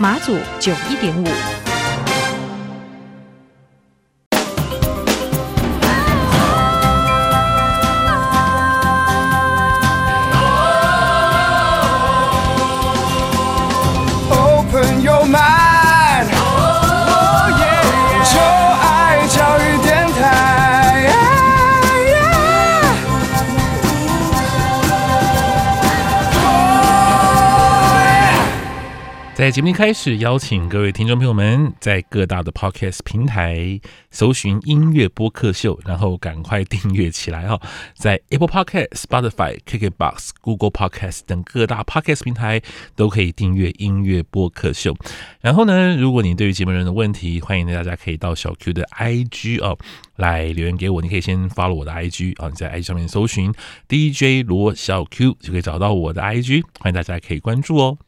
马祖九一点五。在节目一开始，邀请各位听众朋友们在各大的 Podcast 平台搜寻“音乐播客秀”，然后赶快订阅起来哈。在 Apple Podcast、Spotify、KKBox、Google Podcast 等各大 Podcast 平台都可以订阅“音乐播客秀”。然后呢，如果你对于节目人的问题，欢迎大家可以到小 Q 的 IG 哦来留言给我。你可以先发了我的 IG 啊，你在 IG 上面搜寻 DJ 罗小 Q 就可以找到我的 IG，欢迎大家可以关注哦。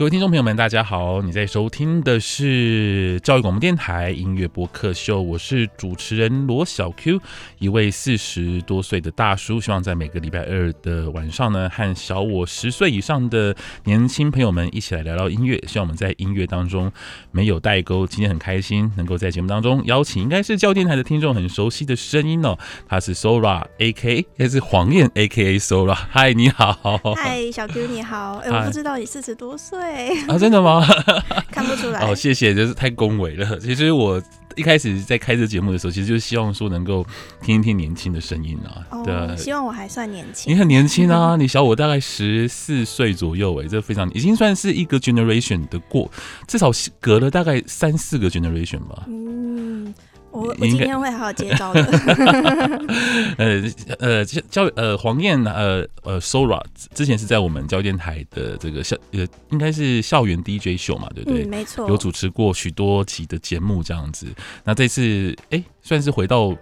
各位听众朋友们，大家好！你在收听的是教育广播电台音乐播客秀，我是主持人罗小 Q，一位四十多岁的大叔，希望在每个礼拜二的晚上呢，和小我十岁以上的年轻朋友们一起来聊聊音乐，希望我们在音乐当中没有代沟。今天很开心能够在节目当中邀请，应该是教育电台的听众很熟悉的声音哦，他是 Sora A.K.A. 也是黄燕 A.K.A. Sora。嗨，你好！嗨，小 Q 你好！哎，我不知道你四十多岁。啊，真的吗？看不出来哦，谢谢，就是太恭维了。其实我一开始在开这节目的时候，其实就是希望说能够听一听年轻的声音啊。哦、对，希望我还算年轻。你很年轻啊，你小我大概十四岁左右，哎，这非常已经算是一个 generation 的过，至少隔了大概三四个 generation 吧。嗯。我我今天会好好接招的。呃呃教呃黄燕呃呃 Sora 之前是在我们教电台的这个校呃应该是校园 DJ 秀嘛，对不对？嗯，没错。有主持过许多期的节目这样子。那这次哎算是回到。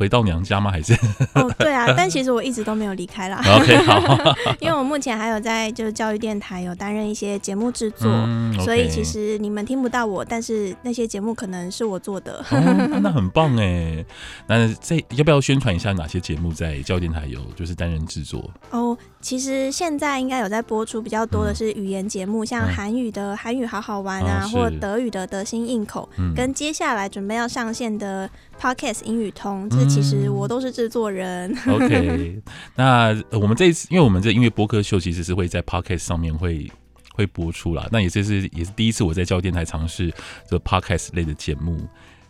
回到娘家吗？还是？哦，对啊，但其实我一直都没有离开啦。OK，好，因为我目前还有在就是教育电台有担任一些节目制作，嗯 okay、所以其实你们听不到我，但是那些节目可能是我做的。哦、那很棒哎！那这要不要宣传一下哪些节目在教育电台有就是担任制作？哦，其实现在应该有在播出比较多的是语言节目，嗯、像韩语的韩语好好玩啊，哦、或德语的得心应口，嗯、跟接下来准备要上线的 Podcast 英语通。这其实我都是制作人。嗯、OK，那我们这一次，因为我们这音乐播客秀其实是会在 Podcast 上面会会播出啦。那也这是也是第一次我在教电台尝试这 Podcast 类的节目，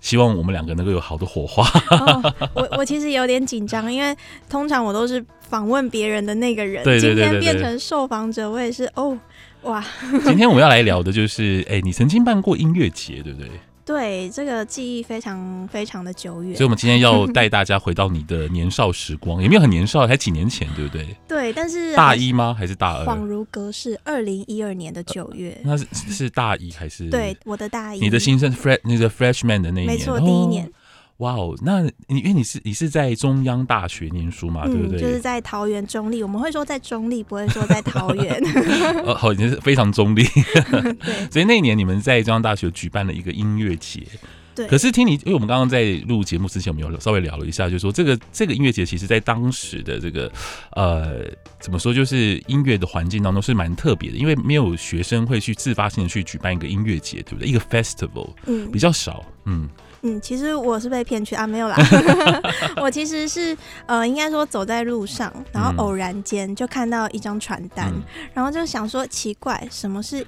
希望我们两个能够有好的火花。哦、我我其实有点紧张，因为通常我都是访问别人的那个人，对对对对对，今天变成受访者，我也是哦哇。今天我们要来聊的就是，哎，你曾经办过音乐节，对不对？对，这个记忆非常非常的久远，所以，我们今天要 带大家回到你的年少时光，也没有很年少，才几年前，对不对？对，但是大一吗？还是大二？恍如隔世，二零一二年的九月，呃、那是是大一还是？对，我的大一，你的新生 fresh，那个 freshman 的那一年，没错，第一年。哦哇哦，那你因为你是你是在中央大学念书嘛，嗯、对不对？就是在桃园中立，我们会说在中立，不会说在桃园。哦，好，你是非常中立。对，所以那一年你们在中央大学举办了一个音乐节。对。可是听你，因为我们刚刚在录节目之前，我们有稍微聊了一下，就是说这个这个音乐节，其实在当时的这个呃，怎么说，就是音乐的环境当中是蛮特别的，因为没有学生会去自发性的去举办一个音乐节，对不对？一个 festival，嗯，比较少，嗯。嗯，其实我是被骗去啊，没有啦。我其实是呃，应该说走在路上，然后偶然间就看到一张传单，嗯、然后就想说奇怪，什么是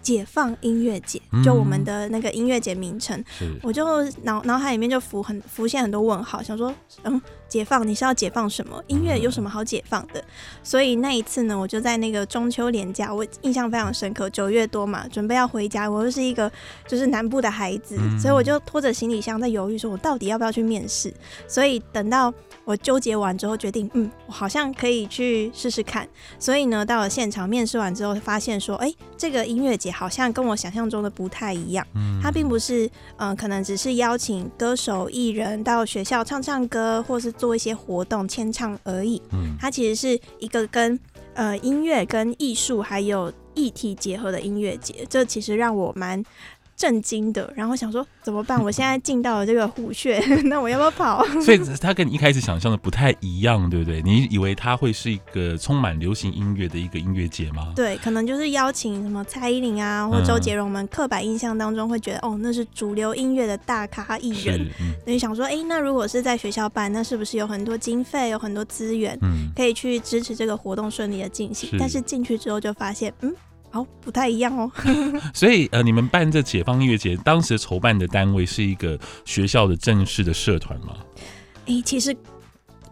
解放音乐节？嗯、就我们的那个音乐节名称，我就脑脑海里面就浮很浮现很多问号，想说嗯。解放，你是要解放什么？音乐有什么好解放的？所以那一次呢，我就在那个中秋连假，我印象非常深刻。九月多嘛，准备要回家，我又是一个就是南部的孩子，所以我就拖着行李箱在犹豫，说我到底要不要去面试。所以等到我纠结完之后，决定，嗯，我好像可以去试试看。所以呢，到了现场面试完之后，发现说，哎、欸，这个音乐节好像跟我想象中的不太一样。它并不是，嗯、呃，可能只是邀请歌手艺人到学校唱唱歌，或是做一些活动签唱而已。嗯，它其实是一个跟呃音乐、跟艺术还有议题结合的音乐节。这其实让我蛮震惊的，然后想说怎么办？我现在进到了这个虎穴，那我要不要跑？所以他跟你一开始想象的不太一样，对不对？你以为他会是一个充满流行音乐的一个音乐节吗？对，可能就是邀请什么蔡依林啊，或周杰伦们刻板印象当中会觉得，哦，那是主流音乐的大咖艺人。所以、嗯、想说，哎，那如果是在学校办，那是不是有很多经费，有很多资源，嗯，可以去支持这个活动顺利的进行？是但是进去之后就发现，嗯。哦，不太一样哦。所以呃，你们办这解放音乐节，当时筹办的单位是一个学校的正式的社团吗？哎、欸，其实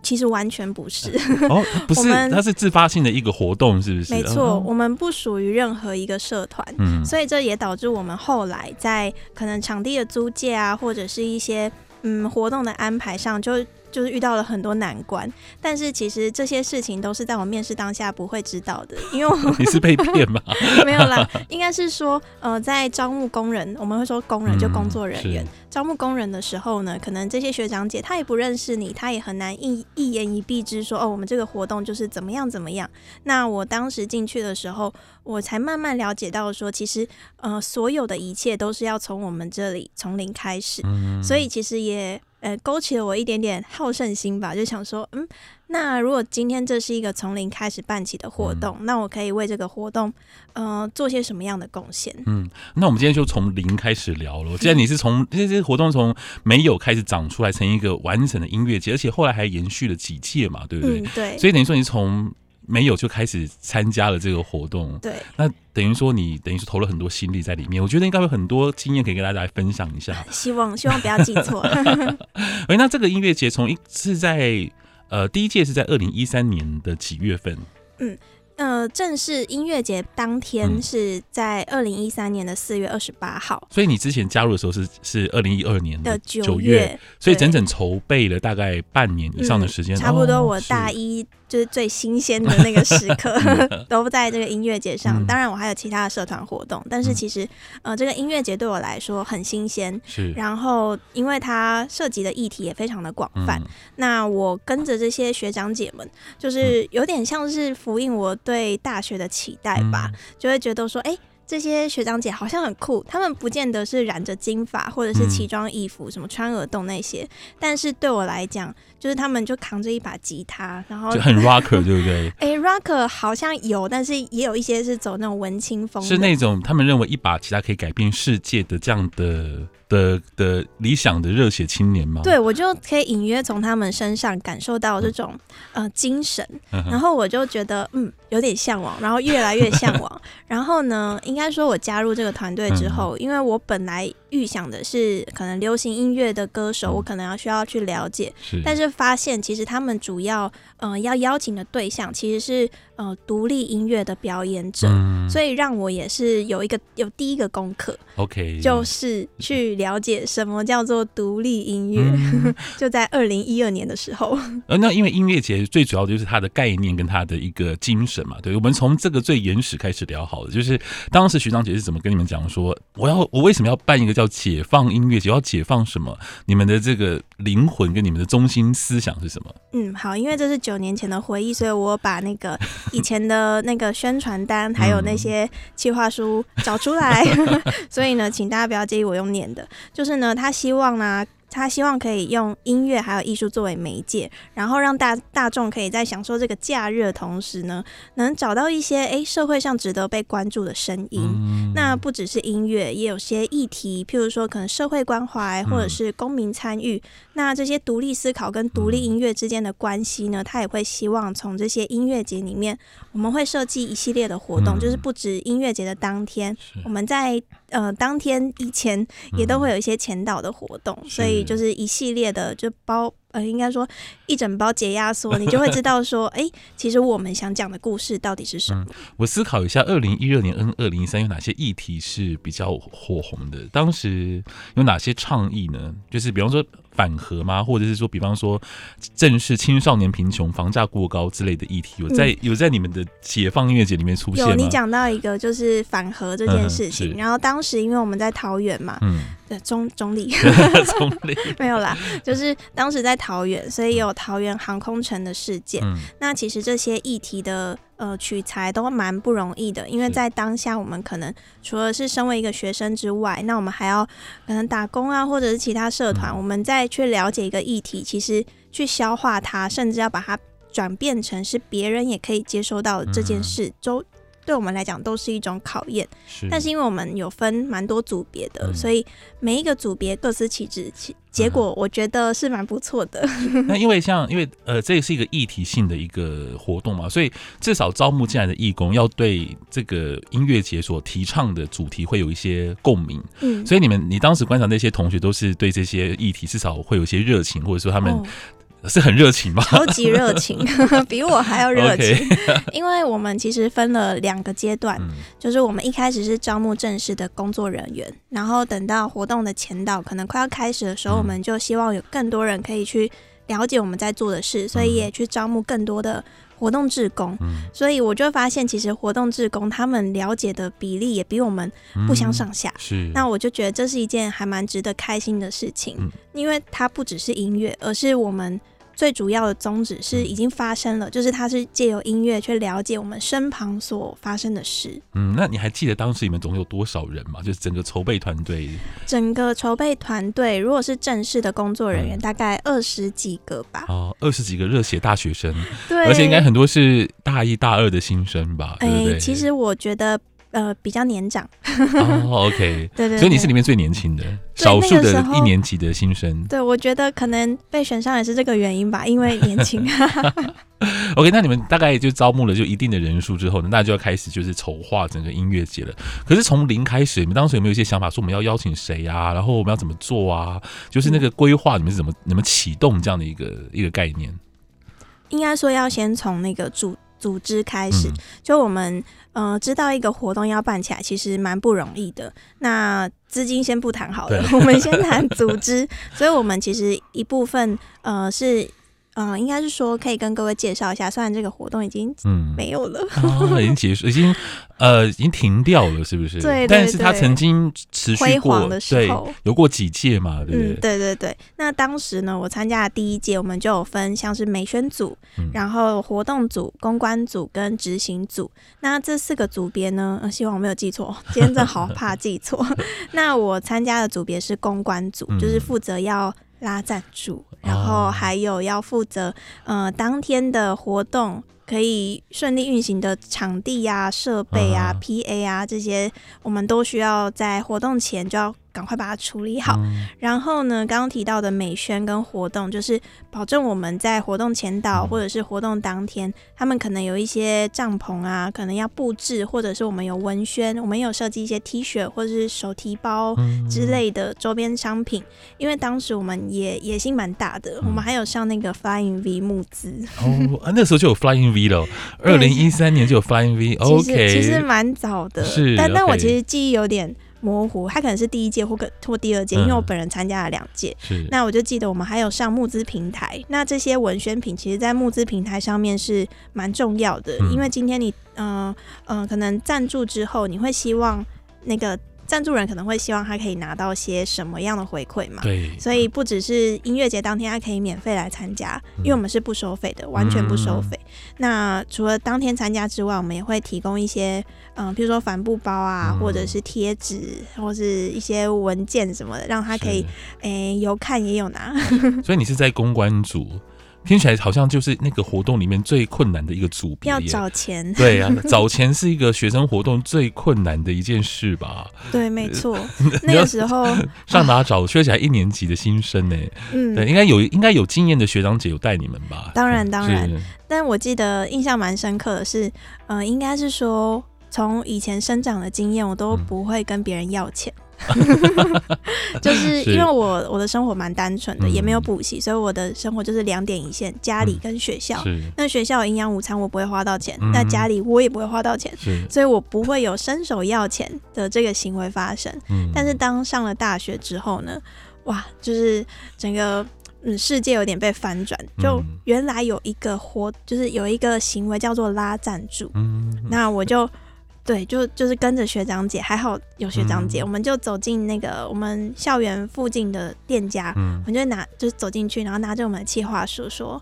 其实完全不是。哦，不是，它是自发性的一个活动，是不是？没错，哦、我们不属于任何一个社团。嗯，所以这也导致我们后来在可能场地的租借啊，或者是一些嗯活动的安排上就。就是遇到了很多难关，但是其实这些事情都是在我面试当下不会知道的，因为我 你是被骗吗？没有啦，应该是说，呃，在招募工人，我们会说工人就工作人员，嗯、招募工人的时候呢，可能这些学长姐他也不认识你，他也很难一一言一蔽之说，哦，我们这个活动就是怎么样怎么样。那我当时进去的时候，我才慢慢了解到说，其实呃，所有的一切都是要从我们这里从零开始，嗯、所以其实也。呃，勾起了我一点点好胜心吧，就想说，嗯，那如果今天这是一个从零开始办起的活动，嗯、那我可以为这个活动，呃，做些什么样的贡献？嗯，那我们今天就从零开始聊了。既然你是从这些活动从没有开始长出来成一个完整的音乐节，而且后来还延续了几届嘛，对不对？嗯、对。所以等于说你从没有就开始参加了这个活动，对，那等于说你等于是投了很多心力在里面，我觉得应该有很多经验可以跟大家来分享一下。希望希望不要记错。哎，那这个音乐节从一是在呃第一届是在二零一三年的几月份？嗯。呃，正式音乐节当天是在二零一三年的四月二十八号，所以你之前加入的时候是是二零一二年的九月，所以整整筹备了大概半年以上的时间，嗯，差不多我大一。就是最新鲜的那个时刻 都在这个音乐节上。当然，我还有其他的社团活动，但是其实，呃，这个音乐节对我来说很新鲜。是。然后，因为它涉及的议题也非常的广泛，那我跟着这些学长姐们，就是有点像是呼应我对大学的期待吧，就会觉得说，哎。这些学长姐好像很酷，他们不见得是染着金发或者是奇装异服，嗯、什么穿耳洞那些，但是对我来讲，就是他们就扛着一把吉他，然后就很 rocker，对不对？哎、欸、，rocker 好像有，但是也有一些是走那种文青风，是那种他们认为一把吉他可以改变世界的这样的。的的理想的热血青年吗？对，我就可以隐约从他们身上感受到这种、嗯、呃精神，然后我就觉得嗯有点向往，然后越来越向往。然后呢，应该说我加入这个团队之后，嗯、因为我本来预想的是可能流行音乐的歌手，嗯、我可能要需要去了解，是但是发现其实他们主要呃要邀请的对象其实是呃独立音乐的表演者，嗯、所以让我也是有一个有第一个功课，OK，就是去。了解什么叫做独立音乐，嗯、就在二零一二年的时候。呃，那因为音乐节最主要的就是它的概念跟它的一个精神嘛。对，我们从这个最原始开始聊好了，就是当时徐长杰是怎么跟你们讲说，我要我为什么要办一个叫解放音乐节？要解放什么？你们的这个灵魂跟你们的中心思想是什么？嗯，好，因为这是九年前的回忆，所以我把那个 以前的那个宣传单还有那些企划书找出来，所以呢，请大家不要介意我用念的。就是呢，他希望呢。他希望可以用音乐还有艺术作为媒介，然后让大大众可以在享受这个假日的同时呢，能找到一些诶社会上值得被关注的声音。嗯、那不只是音乐，也有些议题，譬如说可能社会关怀或者是公民参与。嗯、那这些独立思考跟独立音乐之间的关系呢，他也会希望从这些音乐节里面，我们会设计一系列的活动，嗯、就是不止音乐节的当天，我们在呃当天以前也都会有一些前导的活动，所以。就是一系列的，就包呃，应该说一整包解压缩，你就会知道说，哎、欸，其实我们想讲的故事到底是什么？嗯、我思考一下，二零一六年跟二零一三有哪些议题是比较火红的？当时有哪些倡议呢？就是比方说。反核吗？或者是说，比方说，正视青少年贫穷、房价过高之类的议题，有在、嗯、有在你们的解放音乐节里面出现吗？有，你讲到一个就是反核这件事情，嗯、然后当时因为我们在桃园嘛，嗯，对，中中立，中坜 没有啦，就是当时在桃园，所以有桃园航空城的事件。嗯、那其实这些议题的。呃，取材都蛮不容易的，因为在当下，我们可能除了是身为一个学生之外，那我们还要可能打工啊，或者是其他社团，我们再去了解一个议题，其实去消化它，甚至要把它转变成是别人也可以接收到这件事，都对我们来讲都是一种考验。但是因为我们有分蛮多组别的，所以每一个组别各司其职。其结果我觉得是蛮不错的。那因为像因为呃，这也是一个议题性的一个活动嘛，所以至少招募进来的义工要对这个音乐节所提倡的主题会有一些共鸣。嗯，所以你们你当时观察那些同学都是对这些议题至少会有一些热情，或者说他们。哦是很热情吗？超级热情，比我还要热情。因为我们其实分了两个阶段，嗯、就是我们一开始是招募正式的工作人员，然后等到活动的前导可能快要开始的时候，嗯、我们就希望有更多人可以去了解我们在做的事，所以也去招募更多的活动志工。嗯、所以我就发现，其实活动志工他们了解的比例也比我们不相上下。嗯、是，那我就觉得这是一件还蛮值得开心的事情，嗯、因为它不只是音乐，而是我们。最主要的宗旨是已经发生了，嗯、就是它是借由音乐去了解我们身旁所发生的事。嗯，那你还记得当时你们总有多少人吗？就是整个筹备团队。整个筹备团队，如果是正式的工作人员，嗯、大概二十几个吧。哦，二十几个热血大学生，对，而且应该很多是大一大二的新生吧？对不对？欸、其实我觉得。呃，比较年长。哦，OK，对，对对，所以你是里面最年轻的，少数的一年级的新生。对，我觉得可能被选上也是这个原因吧，因为年轻。OK，那你们大概就招募了就一定的人数之后呢，那就要开始就是筹划整个音乐节了。可是从零开始，你们当时有没有一些想法，说我们要邀请谁啊？然后我们要怎么做啊？就是那个规划，你们是怎么你们启动这样的一个一个概念？应该说要先从那个组组织开始，嗯、就我们。嗯、呃，知道一个活动要办起来，其实蛮不容易的。那资金先不谈好了，我们先谈组织。所以，我们其实一部分呃是。嗯，应该是说可以跟各位介绍一下，虽然这个活动已经没有了，嗯哦、已经结束，已经呃已经停掉了，是不是？对，但是它曾经持续过辉煌的时候，有过几届嘛，对不对？嗯，对对对。那当时呢，我参加的第一届，我们就有分像是美宣组，嗯、然后活动组、公关组跟执行组。那这四个组别呢，呃、希望我没有记错，今天真的好怕 记错。那我参加的组别是公关组，嗯、就是负责要。拉赞助，然后还有要负责呃当天的活动可以顺利运行的场地呀、啊、设备啊、PA 啊这些，我们都需要在活动前就要。赶快把它处理好。嗯、然后呢，刚刚提到的美宣跟活动，就是保证我们在活动前导或者是活动当天，嗯、他们可能有一些帐篷啊，可能要布置，或者是我们有文宣，我们有设计一些 T 恤或者是手提包之类的周边商品。嗯、因为当时我们也野心蛮大的，嗯、我们还有上那个 Flying V 募资。哦，那时候就有 Flying V 了，二零一三年就有 Flying V。OK，其实蛮早的，是，但但我其实记忆有点。模糊，他可能是第一届或个或第二届，因为我本人参加了两届。是，那我就记得我们还有上募资平台。那这些文宣品，其实在募资平台上面是蛮重要的，因为今天你，嗯嗯，可能赞助之后，你会希望那个。赞助人可能会希望他可以拿到些什么样的回馈嘛？对，所以不只是音乐节当天他可以免费来参加，因为我们是不收费的，完全不收费。嗯、那除了当天参加之外，我们也会提供一些，嗯、呃，比如说帆布包啊，嗯、或者是贴纸，或是一些文件什么的，让他可以，诶、欸，有看也有拿。所以你是在公关组。听起来好像就是那个活动里面最困难的一个组别，要找钱。对啊，找钱是一个学生活动最困难的一件事吧？对，没错。那个时候 上哪找？学起来一年级的新生呢？嗯，对，应该有应该有经验的学长姐有带你们吧？当然，当然。但我记得印象蛮深刻的是，呃，应该是说从以前生长的经验，我都不会跟别人要钱。就是因为我我的生活蛮单纯的，嗯、也没有补习，所以我的生活就是两点一线，家里跟学校。嗯、那学校营养午餐我不会花到钱，嗯、那家里我也不会花到钱，所以我不会有伸手要钱的这个行为发生。嗯、但是当上了大学之后呢，哇，就是整个嗯世界有点被翻转，就原来有一个活，就是有一个行为叫做拉赞助，嗯、那我就。对，就就是跟着学长姐，还好有学长姐，嗯、我们就走进那个我们校园附近的店家，嗯、我们就拿就走进去，然后拿着我们的企划书说：“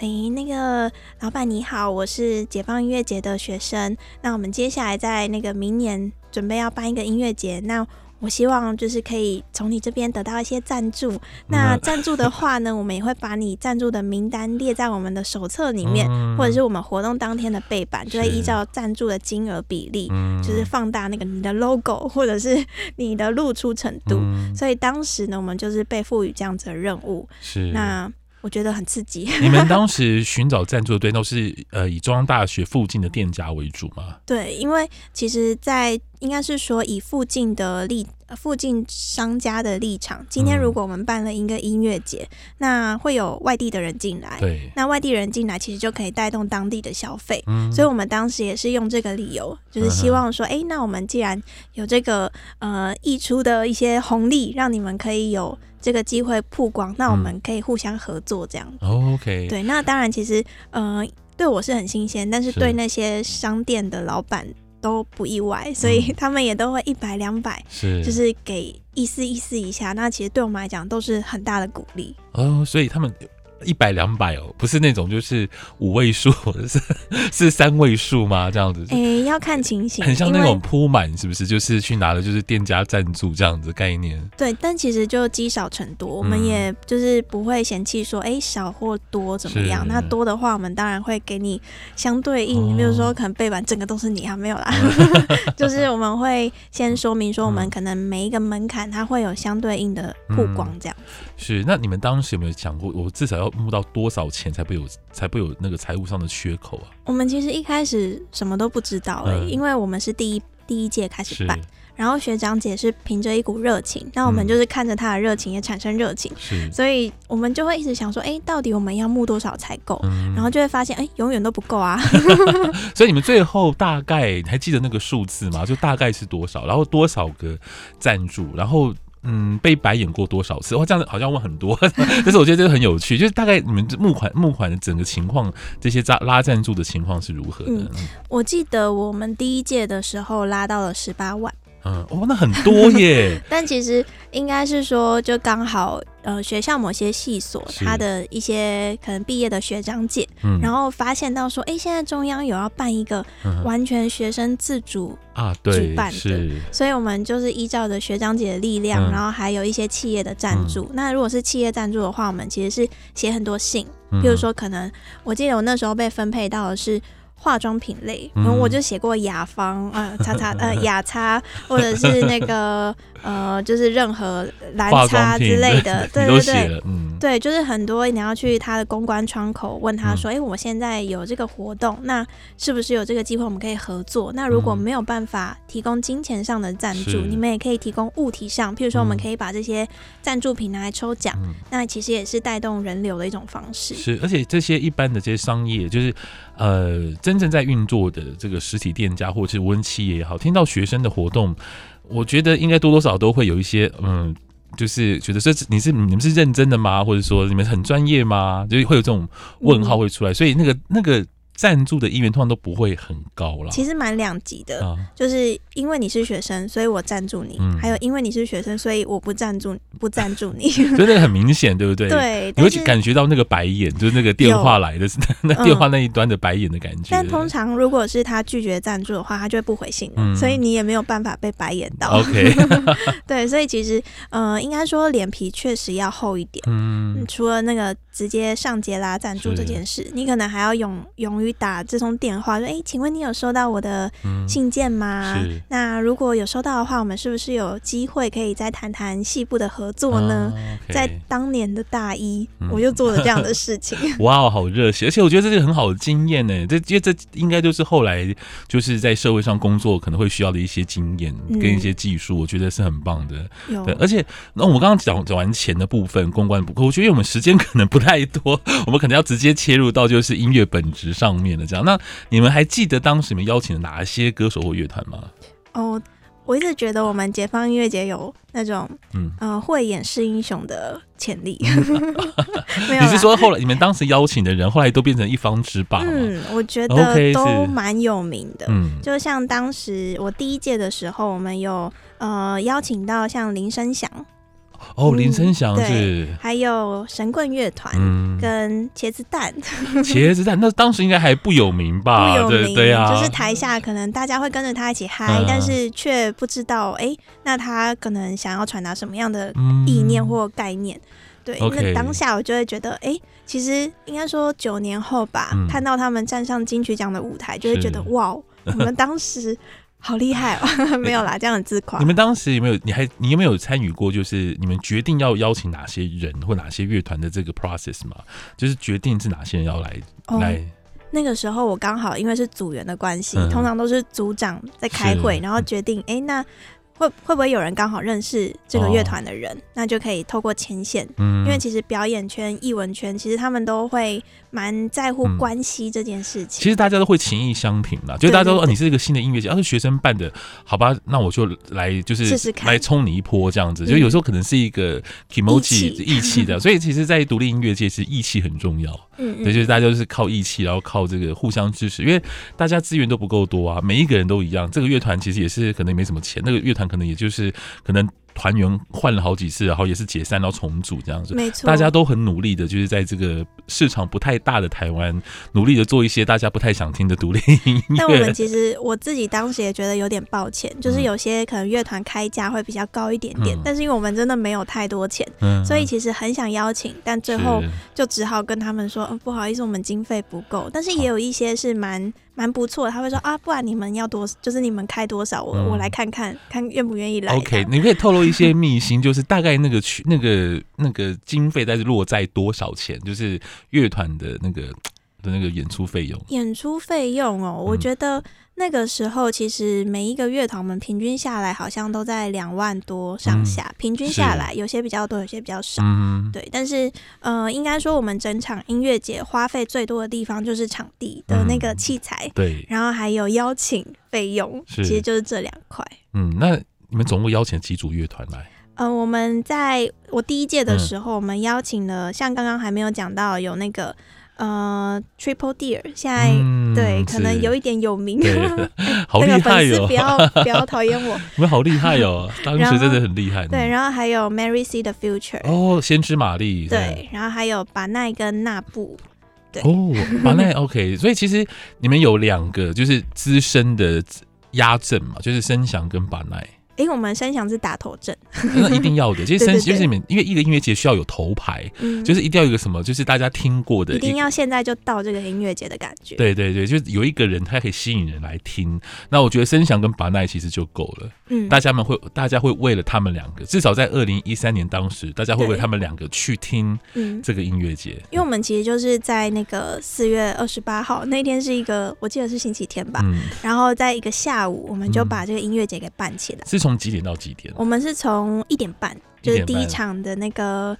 哎，那个老板你好，我是解放音乐节的学生，那我们接下来在那个明年准备要办一个音乐节，那。”我希望就是可以从你这边得到一些赞助。那赞助的话呢，我们也会把你赞助的名单列在我们的手册里面，嗯、或者是我们活动当天的背板，就会依照赞助的金额比例，是就是放大那个你的 logo 或者是你的露出程度。嗯、所以当时呢，我们就是被赋予这样子的任务。是那。我觉得很刺激。你们当时寻找赞助的对都是呃以中央大学附近的店家为主吗？对，因为其实，在应该是说以附近的立附近商家的立场，今天如果我们办了一个音乐节，嗯、那会有外地的人进来，对，那外地人进来其实就可以带动当地的消费，嗯，所以我们当时也是用这个理由，就是希望说，哎、嗯欸，那我们既然有这个呃溢出的一些红利，让你们可以有。这个机会曝光，那我们可以互相合作这样子。嗯、OK，对，那当然，其实呃，对我是很新鲜，但是对那些商店的老板都不意外，所以 他们也都会一百两百，是就是给意思意思一下。那其实对我们来讲都是很大的鼓励。哦，所以他们。一百两百哦，不是那种就是五位数，是是三位数吗？这样子？哎、欸，要看情形，很像那种铺满，是不是？就是去拿的，就是店家赞助这样子概念。对，但其实就积少成多，我们也就是不会嫌弃说，哎、欸，少或多怎么样？那多的话，我们当然会给你相对应，比如说可能背板整个都是你，还没有啦，就是我们会先说明说，我们可能每一个门槛它会有相对应的曝光这样。是，那你们当时有没有想过，我至少要募到多少钱才不有才不有那个财务上的缺口啊？我们其实一开始什么都不知道哎、欸，嗯、因为我们是第一第一届开始办，然后学长姐是凭着一股热情，那我们就是看着他的热情也产生热情，是，所以我们就会一直想说，哎、欸，到底我们要募多少才够？嗯、然后就会发现，哎、欸，永远都不够啊。所以你们最后大概还记得那个数字吗？就大概是多少？然后多少个赞助？然后。嗯，被白眼过多少次？哇，这样子好像问很多，但是我觉得这个很有趣，就是大概你们募款募款的整个情况，这些拉拉赞助的情况是如何的？嗯，我记得我们第一届的时候拉到了十八万。嗯，哦，那很多耶。但其实应该是说，就刚好，呃，学校某些系所，他的一些可能毕业的学长姐，嗯，然后发现到说，哎，现在中央有要办一个完全学生自主啊，对，主办的，所以我们就是依照着学长姐的力量，然后还有一些企业的赞助。那如果是企业赞助的话，我们其实是写很多信，比如说，可能我记得我那时候被分配到的是。化妆品类，然后我就写过雅芳，呃，擦擦，呃，雅擦，或者是那个。呃，就是任何蓝叉之类的，对 对对，嗯，对，就是很多你要去他的公关窗口问他说，哎、嗯，我现在有这个活动，那是不是有这个机会我们可以合作？那如果没有办法提供金钱上的赞助，嗯、你们也可以提供物体上，譬如说我们可以把这些赞助品拿来抽奖，嗯、那其实也是带动人流的一种方式。是，而且这些一般的这些商业，就是呃，真正在运作的这个实体店家或者是无人企业也好，听到学生的活动。我觉得应该多多少少都会有一些，嗯，就是觉得说你是你们是认真的吗？或者说你们很专业吗？就会有这种问号会出来，嗯、所以那个那个。赞助的意愿通常都不会很高了，其实蛮两极的，啊、就是因为你是学生，所以我赞助你；嗯、还有因为你是学生，所以我不赞助不赞助你。真的很明显，对不对？对，你会感觉到那个白眼，就是那个电话来的 那电话那一端的白眼的感觉。但通常如果是他拒绝赞助的话，他就会不回信，嗯、所以你也没有办法被白眼到。OK，对，所以其实呃，应该说脸皮确实要厚一点。嗯，除了那个直接上街拉赞助这件事，你可能还要勇勇于。于打这通电话，说：“哎、欸，请问你有收到我的信件吗？嗯、那如果有收到的话，我们是不是有机会可以再谈谈细部的合作呢？” oh, okay. 在当年的大一，嗯、我就做了这样的事情。哇，好热血！而且我觉得这是很好的经验呢。这因为这应该就是后来就是在社会上工作可能会需要的一些经验跟一些技术，嗯、我觉得是很棒的。对，而且那我们刚刚讲讲完钱的部分，公关不够，我觉得我们时间可能不太多，我们可能要直接切入到就是音乐本质上面的这样。那你们还记得当时你们邀请了哪些歌手或乐团吗？哦，我一直觉得我们解放音乐节有那种嗯呃慧眼识英雄的潜力。没有，你是说后来你们当时邀请的人后来都变成一方之霸？嗯，我觉得都蛮有名的。嗯，就像当时我第一届的时候，我们有呃邀请到像林声祥。哦，林生祥是，还有神棍乐团跟茄子蛋，茄子蛋那当时应该还不有名吧？不有名，对啊，就是台下可能大家会跟着他一起嗨，但是却不知道，哎，那他可能想要传达什么样的意念或概念？对，那当下我就会觉得，哎，其实应该说九年后吧，看到他们站上金曲奖的舞台，就会觉得哇，我们当时。好厉害哦！没有啦，这样很自夸。你们当时有没有？你还你有没有参与过？就是你们决定要邀请哪些人或哪些乐团的这个 process 吗？就是决定是哪些人要来、哦、来。那个时候我刚好因为是组员的关系，嗯、通常都是组长在开会，然后决定哎、欸、那。会会不会有人刚好认识这个乐团的人，哦、那就可以透过牵线。嗯，因为其实表演圈、艺文圈，其实他们都会蛮在乎关系这件事情、嗯。其实大家都会情意相挺啦，就大家都说你是一个新的音乐节，要、啊、是学生办的，好吧，那我就来就是试试看，来冲你一波这样子。就有时候可能是一个 kimochi 义气的，所以其实，在独立音乐界，是义气很重要。嗯，对，就是大家都是靠义气，然后靠这个互相支持，因为大家资源都不够多啊，每一个人都一样。这个乐团其实也是可能没什么钱，那个乐团可能也就是可能。团员换了好几次，然后也是解散，然后重组这样子。没错，大家都很努力的，就是在这个市场不太大的台湾，努力的做一些大家不太想听的独立音乐。但我们其实我自己当时也觉得有点抱歉，就是有些可能乐团开价会比较高一点点，嗯、但是因为我们真的没有太多钱，嗯、所以其实很想邀请，但最后就只好跟他们说，嗯不好意思，我们经费不够。但是也有一些是蛮。蛮不错，他会说啊，不然你们要多，就是你们开多少，我、嗯、我来看看，看愿不愿意来。OK，你可以透露一些秘辛，就是大概那个去那个那个经费，在落在多少钱？就是乐团的那个的那个演出费用。演出费用哦，我觉得。那个时候，其实每一个乐团我们平均下来好像都在两万多上下，嗯、平均下来有些比较多，有些比较少。嗯、对，但是呃，应该说我们整场音乐节花费最多的地方就是场地的那个器材，嗯、对，然后还有邀请费用，其实就是这两块。嗯，那你们总共邀请几组乐团来？呃，我们在我第一届的时候，嗯、我们邀请了像刚刚还没有讲到有那个。呃，Triple Deer 现在、嗯、对可能有一点有名，好厉害哟！不要不要讨厌我，你们好厉害哦，当时真的很厉害。对，然后还有 Mary See the Future，哦，先知玛丽，对，然后还有巴奈跟纳布，对，哦，巴奈 OK，所以其实你们有两个就是资深的压阵嘛，就是生祥跟巴奈。因为我们生祥是打头阵，那一定要的。其实生就是你们，因为一个音乐节需要有头牌，就是一定要有一个什么，就是大家听过的，一定要现在就到这个音乐节的感觉。对对对，就是有一个人他可以吸引人来听。那我觉得声响跟巴奈其实就够了。嗯，大家们会，大家会为了他们两个，至少在二零一三年当时，大家会为他们两个去听这个音乐节。因为我们其实就是在那个四月二十八号那天是一个，我记得是星期天吧。然后在一个下午，我们就把这个音乐节给办起来。从几点到几点？我们是从一点半，就是第一场的那个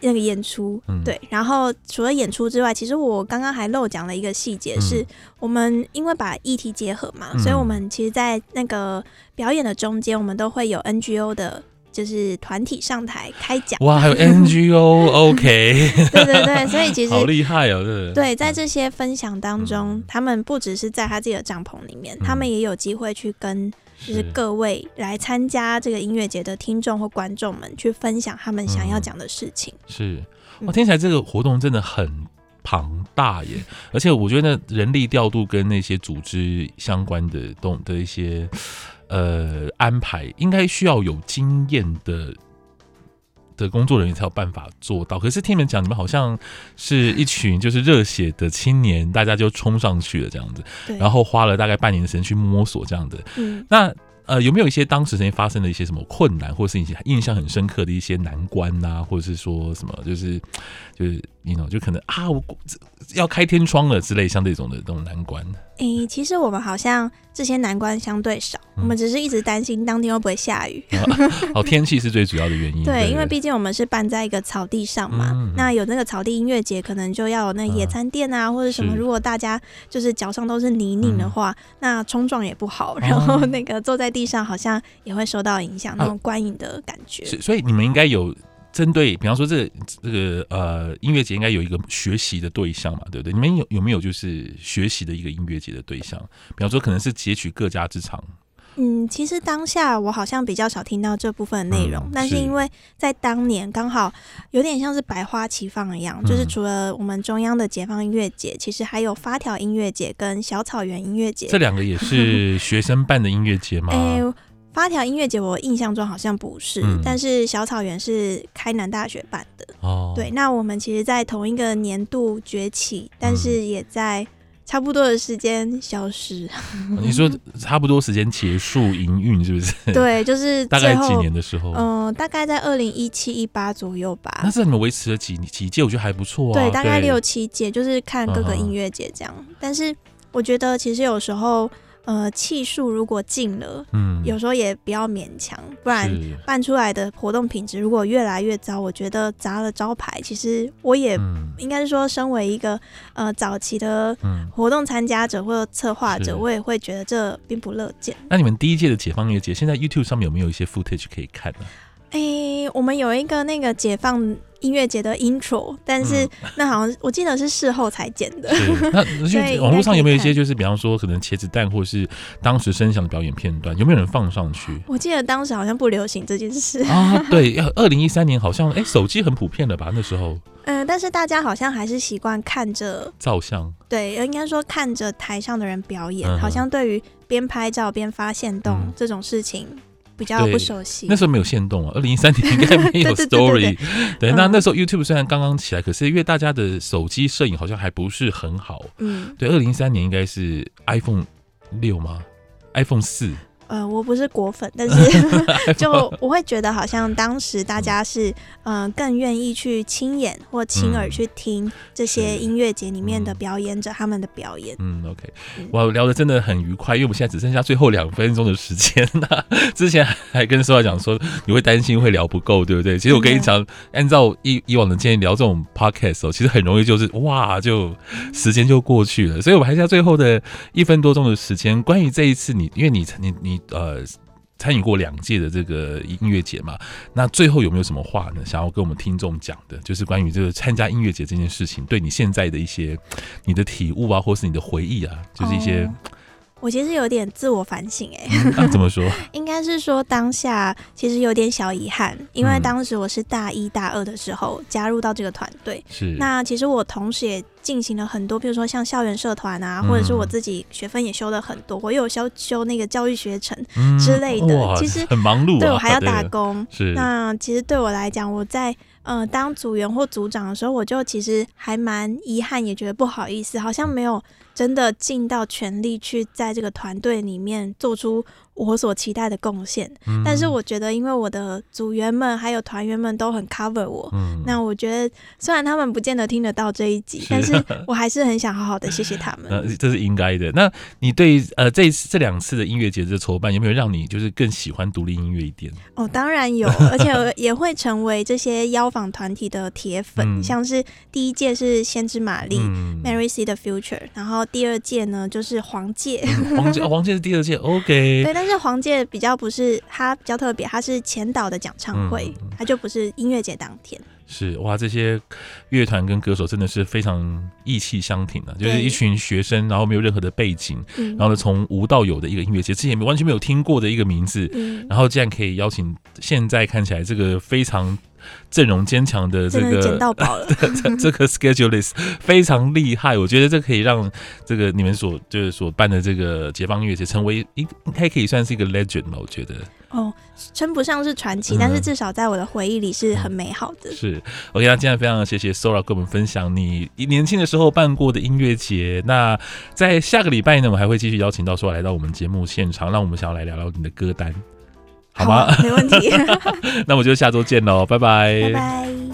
那个演出。嗯、对，然后除了演出之外，其实我刚刚还漏讲了一个细节，是我们因为把议题结合嘛，嗯、所以我们其实，在那个表演的中间，我们都会有 NGO 的，就是团体上台开讲。哇，还有 NGO，OK？对对对，所以其实好厉害哦，对对，在这些分享当中，嗯、他们不只是在他自己的帐篷里面，嗯、他们也有机会去跟。就是各位来参加这个音乐节的听众或观众们，去分享他们想要讲的事情。嗯、是，我听起来这个活动真的很庞大耶，嗯、而且我觉得人力调度跟那些组织相关的动的一些呃安排，应该需要有经验的的工作人员才有办法做到。可是听你们讲，你们好像是一群就是热血的青年，大家就冲上去了这样子，然后花了大概半年的时间去摸索这样子。嗯，那。呃，有没有一些当时曾经发生的一些什么困难，或是一些印象很深刻的一些难关呐、啊，或者是说什么，就是就是你 know 就可能啊，我要开天窗了之类，像这种的这种难关。诶、欸，其实我们好像这些难关相对少，嗯、我们只是一直担心当天会不会下雨。哦，天气是最主要的原因。对，因为毕竟我们是办在一个草地上嘛，嗯、那有那个草地音乐节，可能就要有那野餐垫啊，嗯、或者什么。如果大家就是脚上都是泥泞的话，嗯、那冲撞也不好，然后那个坐在地上好像也会受到影响，嗯、那种观影的感觉。所以你们应该有。针对，比方说这这个呃音乐节应该有一个学习的对象嘛，对不对？你们有有没有就是学习的一个音乐节的对象？比方说可能是截取各家之长。嗯，其实当下我好像比较少听到这部分的内容，嗯、但是因为在当年刚好有点像是百花齐放一样，嗯、就是除了我们中央的解放音乐节，其实还有发条音乐节跟小草原音乐节，这两个也是学生办的音乐节吗？欸发条音乐节，我印象中好像不是，嗯、但是小草原是开南大学办的。哦，对，那我们其实，在同一个年度崛起，但是也在差不多的时间消失。嗯、你说差不多时间结束营运，是不是？对，就是 大概几年的时候？嗯、呃，大概在二零一七一八左右吧。那是你们维持了几几届？我觉得还不错啊。对，大概六七届，就是看各个音乐节这样。嗯、但是我觉得，其实有时候。呃，气数如果尽了，嗯，有时候也不要勉强，不然办出来的活动品质如果越来越糟，我觉得砸了招牌。其实我也应该是说，身为一个呃早期的活动参加者或者策划者，我也会觉得这并不乐见。那你们第一届的解放音乐节，现在 YouTube 上面有没有一些 footage 可以看呢？哎、欸，我们有一个那个解放。音乐节的 intro，但是那好像我记得是事后才剪的。那网络上有没有一些就是比方说可能茄子蛋或是当时声响的表演片段，有没有人放上去？我记得当时好像不流行这件事啊。对，二零一三年好像哎、欸，手机很普遍了吧那时候。嗯、呃，但是大家好像还是习惯看着照相。对，应该说看着台上的人表演，嗯、好像对于边拍照边发现动、嗯、这种事情。比较不熟悉，那时候没有限动啊。二零一三 年应该没有 story。对，那那时候 YouTube 虽然刚刚起来，可是因为大家的手机摄影好像还不是很好。嗯，对，二零一三年应该是 iPhone 六吗？iPhone 四。呃，我不是果粉，但是 就我会觉得好像当时大家是嗯、呃、更愿意去亲眼或亲耳去听这些音乐节里面的表演者他们的表演。嗯，OK，我聊的真的很愉快，因为我们现在只剩下最后两分钟的时间了。之前还跟说话讲说你会担心会聊不够，对不对？其实我跟你讲，按照以以往的建议聊这种 podcast 哦，其实很容易就是哇，就时间就过去了。所以我们还剩下最后的一分多钟的时间，关于这一次你，因为你你你。呃，参与过两届的这个音乐节嘛，那最后有没有什么话呢？想要跟我们听众讲的，就是关于这个参加音乐节这件事情，对你现在的一些你的体悟啊，或是你的回忆啊，就是一些。我其实有点自我反省，哎、嗯，怎么说？应该是说当下其实有点小遗憾，因为当时我是大一大二的时候加入到这个团队，是。那其实我同时也进行了很多，比如说像校园社团啊，或者是我自己学分也修了很多，我有修修那个教育学程之类的，嗯、其实很忙碌、啊，对我还要打工。是。那其实对我来讲，我在呃当组员或组长的时候，我就其实还蛮遗憾，也觉得不好意思，好像没有。真的尽到全力去在这个团队里面做出我所期待的贡献，嗯、但是我觉得，因为我的组员们还有团员们都很 cover 我，嗯、那我觉得虽然他们不见得听得到这一集，是但是 我还是很想好好的谢谢他们。呃，这是应该的。那你对呃这这两次的音乐节的筹办，有没有让你就是更喜欢独立音乐一点？哦，当然有，而且也会成为这些邀访团体的铁粉。嗯、像是第一届是先知玛丽、嗯、Mary See the Future，然后第二届呢就是黄玠、嗯，黄玠、哦、黄玠是第二届，OK，对，但是黄玠比较不是，他比较特别，他是前导的讲唱会，他、嗯、就不是音乐节当天。是哇，这些乐团跟歌手真的是非常意气相挺的，啊，就是一群学生，然后没有任何的背景，对然后呢从无到有的一个音乐节，之前完全没有听过的一个名字，嗯、然后竟然可以邀请现在看起来这个非常阵容坚强的这个捡到宝了，这个 schedule list 非常厉害。我觉得这可以让这个你们所就是所办的这个解放音乐节成为应该可以算是一个 legend 吧？我觉得哦，称不上是传奇，嗯，但是至少在我的回忆里是很美好的。是 OK，那今天非常谢谢 Sora 跟我们分享你年轻的时候办过的音乐节。那在下个礼拜呢，我们还会继续邀请到 Sora 来到我们节目现场，让我们想要来聊聊你的歌单。好吗？好，没问题。那我们就下周见喽，拜拜。拜拜。